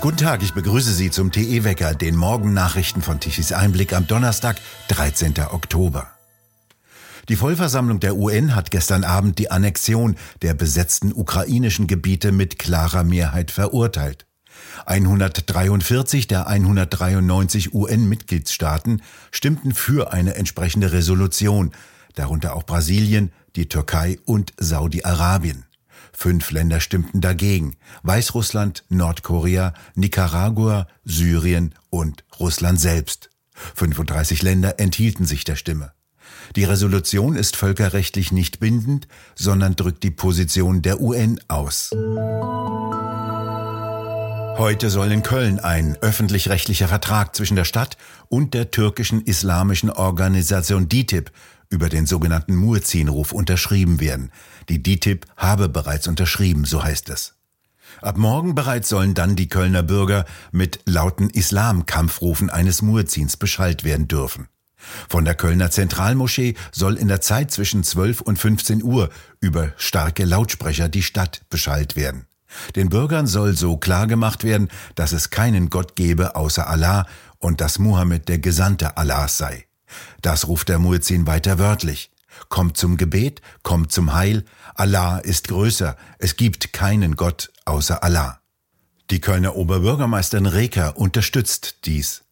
Guten Tag, ich begrüße Sie zum TE-Wecker, den Morgennachrichten von Tichys Einblick am Donnerstag, 13. Oktober. Die Vollversammlung der UN hat gestern Abend die Annexion der besetzten ukrainischen Gebiete mit klarer Mehrheit verurteilt. 143 der 193 UN-Mitgliedstaaten stimmten für eine entsprechende Resolution, darunter auch Brasilien, die Türkei und Saudi-Arabien. Fünf Länder stimmten dagegen. Weißrussland, Nordkorea, Nicaragua, Syrien und Russland selbst. 35 Länder enthielten sich der Stimme. Die Resolution ist völkerrechtlich nicht bindend, sondern drückt die Position der UN aus. Heute soll in Köln ein öffentlich-rechtlicher Vertrag zwischen der Stadt und der türkischen islamischen Organisation DITIB über den sogenannten Muezzin-Ruf unterschrieben werden. Die DITIB habe bereits unterschrieben, so heißt es. Ab morgen bereits sollen dann die Kölner Bürger mit lauten Islamkampfrufen eines Muezzins beschallt werden dürfen. Von der Kölner Zentralmoschee soll in der Zeit zwischen 12 und 15 Uhr über starke Lautsprecher die Stadt beschallt werden. Den Bürgern soll so klar gemacht werden, dass es keinen Gott gebe außer Allah und dass Muhammad der Gesandte Allahs sei. Das ruft der Muezzin weiter wörtlich. Kommt zum Gebet, kommt zum Heil. Allah ist größer. Es gibt keinen Gott außer Allah. Die Kölner Oberbürgermeisterin Reker unterstützt dies.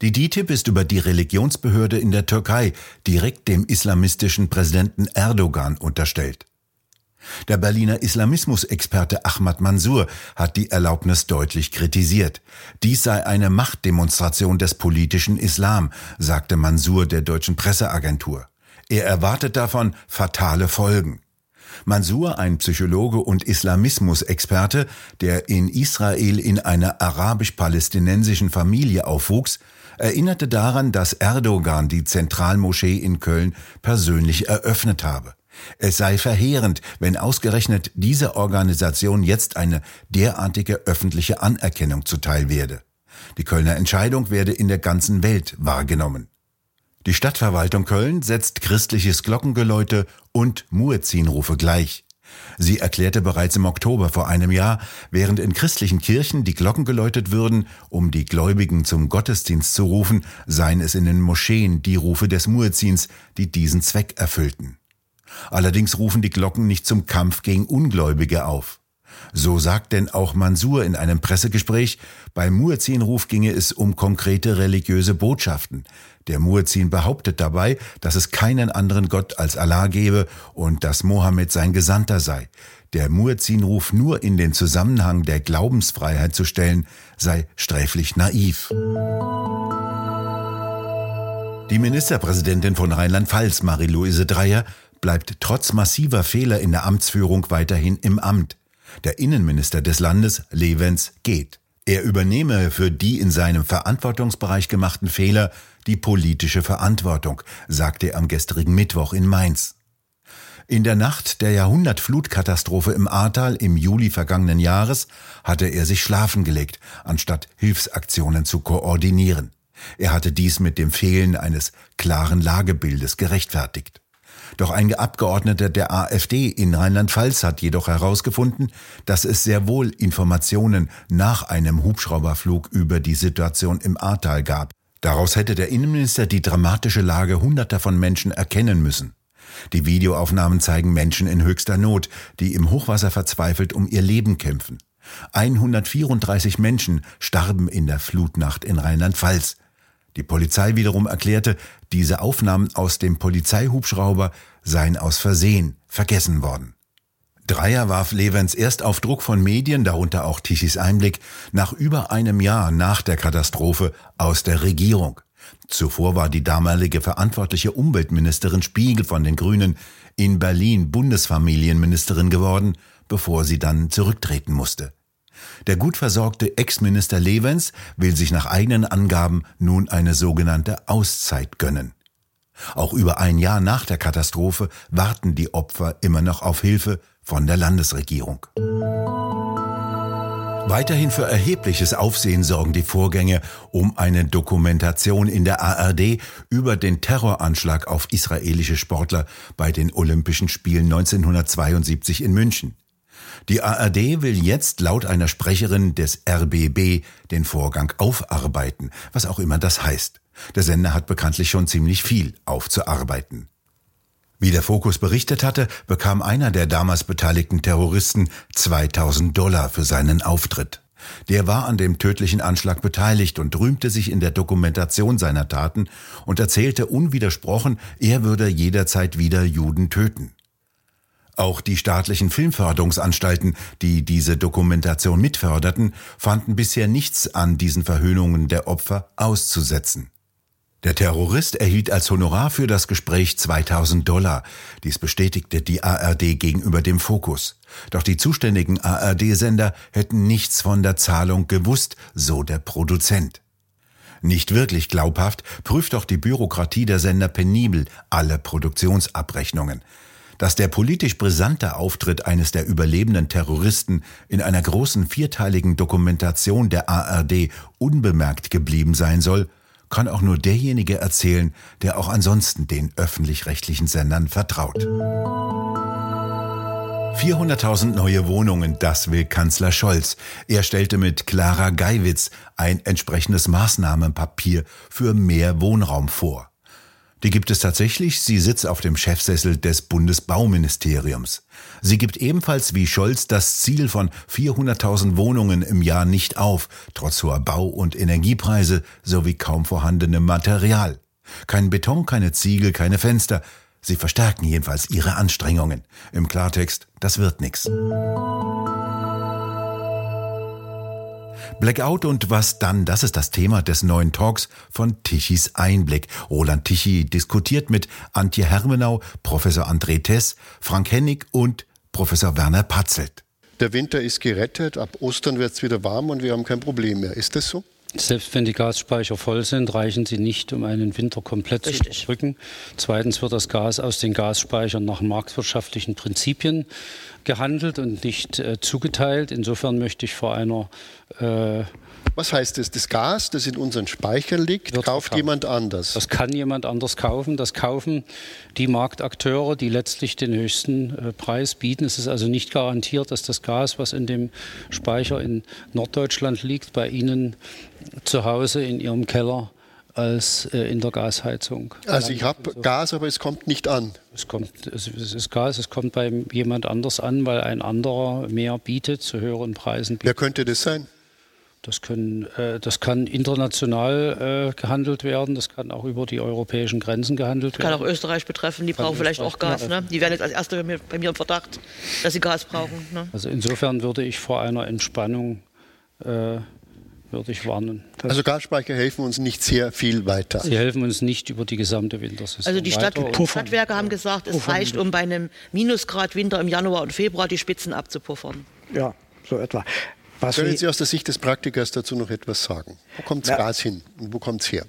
Die DITIB ist über die Religionsbehörde in der Türkei direkt dem islamistischen Präsidenten Erdogan unterstellt. Der Berliner Islamismusexperte Ahmad Mansour hat die Erlaubnis deutlich kritisiert. Dies sei eine Machtdemonstration des politischen Islam, sagte Mansour der deutschen Presseagentur. Er erwartet davon fatale Folgen. Mansour, ein Psychologe und Islamismusexperte, der in Israel in einer arabisch-palästinensischen Familie aufwuchs, erinnerte daran, dass Erdogan die Zentralmoschee in Köln persönlich eröffnet habe. Es sei verheerend, wenn ausgerechnet dieser Organisation jetzt eine derartige öffentliche Anerkennung zuteil werde. Die Kölner Entscheidung werde in der ganzen Welt wahrgenommen. Die Stadtverwaltung Köln setzt christliches Glockengeläute und Muezzinrufe gleich. Sie erklärte bereits im Oktober vor einem Jahr, während in christlichen Kirchen die Glocken geläutet würden, um die Gläubigen zum Gottesdienst zu rufen, seien es in den Moscheen die Rufe des Muezzins, die diesen Zweck erfüllten. Allerdings rufen die Glocken nicht zum Kampf gegen Ungläubige auf. So sagt denn auch Mansur in einem Pressegespräch, beim Muezzin-Ruf ginge es um konkrete religiöse Botschaften. Der Muezzin behauptet dabei, dass es keinen anderen Gott als Allah gebe und dass Mohammed sein Gesandter sei. Der Muezzin-Ruf nur in den Zusammenhang der Glaubensfreiheit zu stellen, sei sträflich naiv. Die Ministerpräsidentin von Rheinland-Pfalz, Marie-Louise Dreyer, bleibt trotz massiver Fehler in der Amtsführung weiterhin im Amt. Der Innenminister des Landes, Levens, geht. Er übernehme für die in seinem Verantwortungsbereich gemachten Fehler die politische Verantwortung, sagte er am gestrigen Mittwoch in Mainz. In der Nacht der Jahrhundertflutkatastrophe im Ahrtal im Juli vergangenen Jahres hatte er sich schlafen gelegt, anstatt Hilfsaktionen zu koordinieren. Er hatte dies mit dem Fehlen eines klaren Lagebildes gerechtfertigt. Doch ein Abgeordneter der AfD in Rheinland-Pfalz hat jedoch herausgefunden, dass es sehr wohl Informationen nach einem Hubschrauberflug über die Situation im Ahrtal gab. Daraus hätte der Innenminister die dramatische Lage hunderter von Menschen erkennen müssen. Die Videoaufnahmen zeigen Menschen in höchster Not, die im Hochwasser verzweifelt um ihr Leben kämpfen. 134 Menschen starben in der Flutnacht in Rheinland-Pfalz. Die Polizei wiederum erklärte, diese Aufnahmen aus dem Polizeihubschrauber seien aus Versehen vergessen worden. Dreier warf Levens erst auf Druck von Medien, darunter auch Tichys Einblick, nach über einem Jahr nach der Katastrophe aus der Regierung. Zuvor war die damalige verantwortliche Umweltministerin Spiegel von den Grünen in Berlin Bundesfamilienministerin geworden, bevor sie dann zurücktreten musste. Der gut versorgte Ex-Minister Levens will sich nach eigenen Angaben nun eine sogenannte Auszeit gönnen. Auch über ein Jahr nach der Katastrophe warten die Opfer immer noch auf Hilfe von der Landesregierung. Weiterhin für erhebliches Aufsehen sorgen die Vorgänge um eine Dokumentation in der ARD über den Terroranschlag auf israelische Sportler bei den Olympischen Spielen 1972 in München. Die ARD will jetzt laut einer Sprecherin des RBB den Vorgang aufarbeiten, was auch immer das heißt. Der Sender hat bekanntlich schon ziemlich viel aufzuarbeiten. Wie der Fokus berichtet hatte, bekam einer der damals beteiligten Terroristen 2000 Dollar für seinen Auftritt. Der war an dem tödlichen Anschlag beteiligt und rühmte sich in der Dokumentation seiner Taten und erzählte unwidersprochen, er würde jederzeit wieder Juden töten. Auch die staatlichen Filmförderungsanstalten, die diese Dokumentation mitförderten, fanden bisher nichts an diesen Verhöhnungen der Opfer auszusetzen. Der Terrorist erhielt als Honorar für das Gespräch 2000 Dollar. Dies bestätigte die ARD gegenüber dem Fokus. Doch die zuständigen ARD-Sender hätten nichts von der Zahlung gewusst, so der Produzent. Nicht wirklich glaubhaft prüft doch die Bürokratie der Sender penibel alle Produktionsabrechnungen. Dass der politisch brisante Auftritt eines der überlebenden Terroristen in einer großen vierteiligen Dokumentation der ARD unbemerkt geblieben sein soll, kann auch nur derjenige erzählen, der auch ansonsten den öffentlich-rechtlichen Sendern vertraut. 400.000 neue Wohnungen, das will Kanzler Scholz. Er stellte mit Clara Geiwitz ein entsprechendes Maßnahmenpapier für mehr Wohnraum vor. Die gibt es tatsächlich. Sie sitzt auf dem Chefsessel des Bundesbauministeriums. Sie gibt ebenfalls wie Scholz das Ziel von 400.000 Wohnungen im Jahr nicht auf, trotz hoher Bau- und Energiepreise sowie kaum vorhandenem Material. Kein Beton, keine Ziegel, keine Fenster. Sie verstärken jedenfalls ihre Anstrengungen. Im Klartext, das wird nix. Blackout und was dann, das ist das Thema des neuen Talks von Tichys Einblick. Roland Tichy diskutiert mit Antje Hermenau, Professor André Tess, Frank Hennig und Professor Werner Patzelt. Der Winter ist gerettet, ab Ostern wird es wieder warm und wir haben kein Problem mehr. Ist das so? Selbst wenn die Gasspeicher voll sind, reichen sie nicht, um einen Winter komplett Richtig. zu überbrücken. Zweitens wird das Gas aus den Gasspeichern nach marktwirtschaftlichen Prinzipien gehandelt und nicht äh, zugeteilt. Insofern möchte ich vor einer äh, was heißt das? Das Gas, das in unseren Speichern liegt, kauft verkauft. jemand anders? Das kann jemand anders kaufen. Das kaufen die Marktakteure, die letztlich den höchsten äh, Preis bieten. Es ist also nicht garantiert, dass das Gas, was in dem Speicher in Norddeutschland liegt, bei Ihnen zu Hause in Ihrem Keller als äh, in der Gasheizung. Also ich habe so. Gas, aber es kommt nicht an. Es kommt, es, es, ist Gas, es kommt bei jemand anders an, weil ein anderer mehr bietet, zu höheren Preisen. Bietet. Wer könnte das sein? Das, können, äh, das kann international äh, gehandelt werden, das kann auch über die europäischen Grenzen gehandelt werden. Kann auch Österreich betreffen, die kann brauchen vielleicht auch Gas. Ne? Die werden jetzt als Erste bei mir, bei mir im Verdacht, dass sie Gas brauchen. Ne? Also insofern würde ich vor einer Entspannung äh, würde ich warnen. Also Gasspeicher helfen uns nicht sehr viel weiter. Sie helfen uns nicht über die gesamte Wintersaison. Also die Stadt, Stadtwerke haben gesagt, es puffern. reicht, um bei einem Minusgrad Winter im Januar und Februar die Spitzen abzupuffern. Ja, so etwa. Was Können Sie aus der Sicht des Praktikers dazu noch etwas sagen? Wo kommt das Gas hin und wo kommt es her?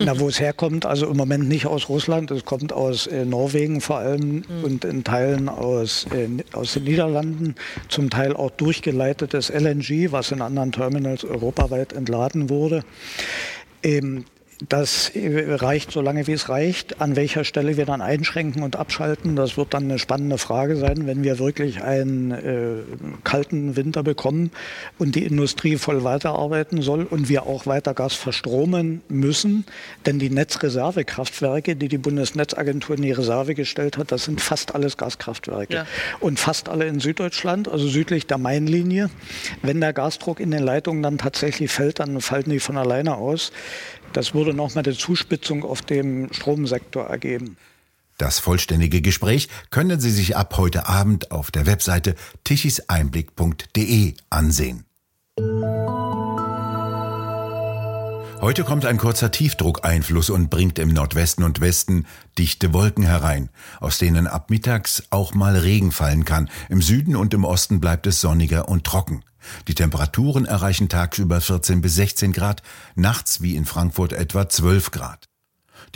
Na, wo es herkommt, also im Moment nicht aus Russland, es kommt aus äh, Norwegen vor allem mhm. und in Teilen aus, äh, aus den Niederlanden, zum Teil auch durchgeleitetes LNG, was in anderen Terminals europaweit entladen wurde. Ähm, das reicht so lange, wie es reicht. An welcher Stelle wir dann einschränken und abschalten, das wird dann eine spannende Frage sein, wenn wir wirklich einen äh, kalten Winter bekommen und die Industrie voll weiterarbeiten soll und wir auch weiter Gas verstromen müssen. Denn die Netzreservekraftwerke, die die Bundesnetzagentur in die Reserve gestellt hat, das sind fast alles Gaskraftwerke. Ja. Und fast alle in Süddeutschland, also südlich der Mainlinie. Wenn der Gasdruck in den Leitungen dann tatsächlich fällt, dann fallen die von alleine aus. Das würde nochmal eine Zuspitzung auf dem Stromsektor ergeben. Das vollständige Gespräch können Sie sich ab heute Abend auf der Webseite tichiseinblick.de ansehen. Heute kommt ein kurzer Tiefdruckeinfluss und bringt im Nordwesten und Westen dichte Wolken herein, aus denen ab mittags auch mal Regen fallen kann. Im Süden und im Osten bleibt es sonniger und trocken. Die Temperaturen erreichen tagsüber 14 bis 16 Grad, nachts wie in Frankfurt etwa 12 Grad.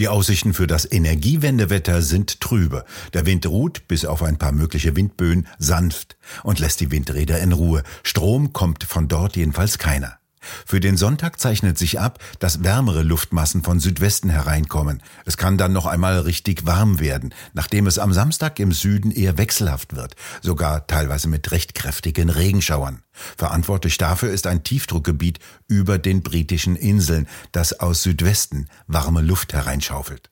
Die Aussichten für das Energiewendewetter sind trübe. Der Wind ruht, bis auf ein paar mögliche Windböen, sanft und lässt die Windräder in Ruhe. Strom kommt von dort jedenfalls keiner. Für den Sonntag zeichnet sich ab, dass wärmere Luftmassen von Südwesten hereinkommen. Es kann dann noch einmal richtig warm werden, nachdem es am Samstag im Süden eher wechselhaft wird, sogar teilweise mit recht kräftigen Regenschauern. Verantwortlich dafür ist ein Tiefdruckgebiet über den britischen Inseln, das aus Südwesten warme Luft hereinschaufelt.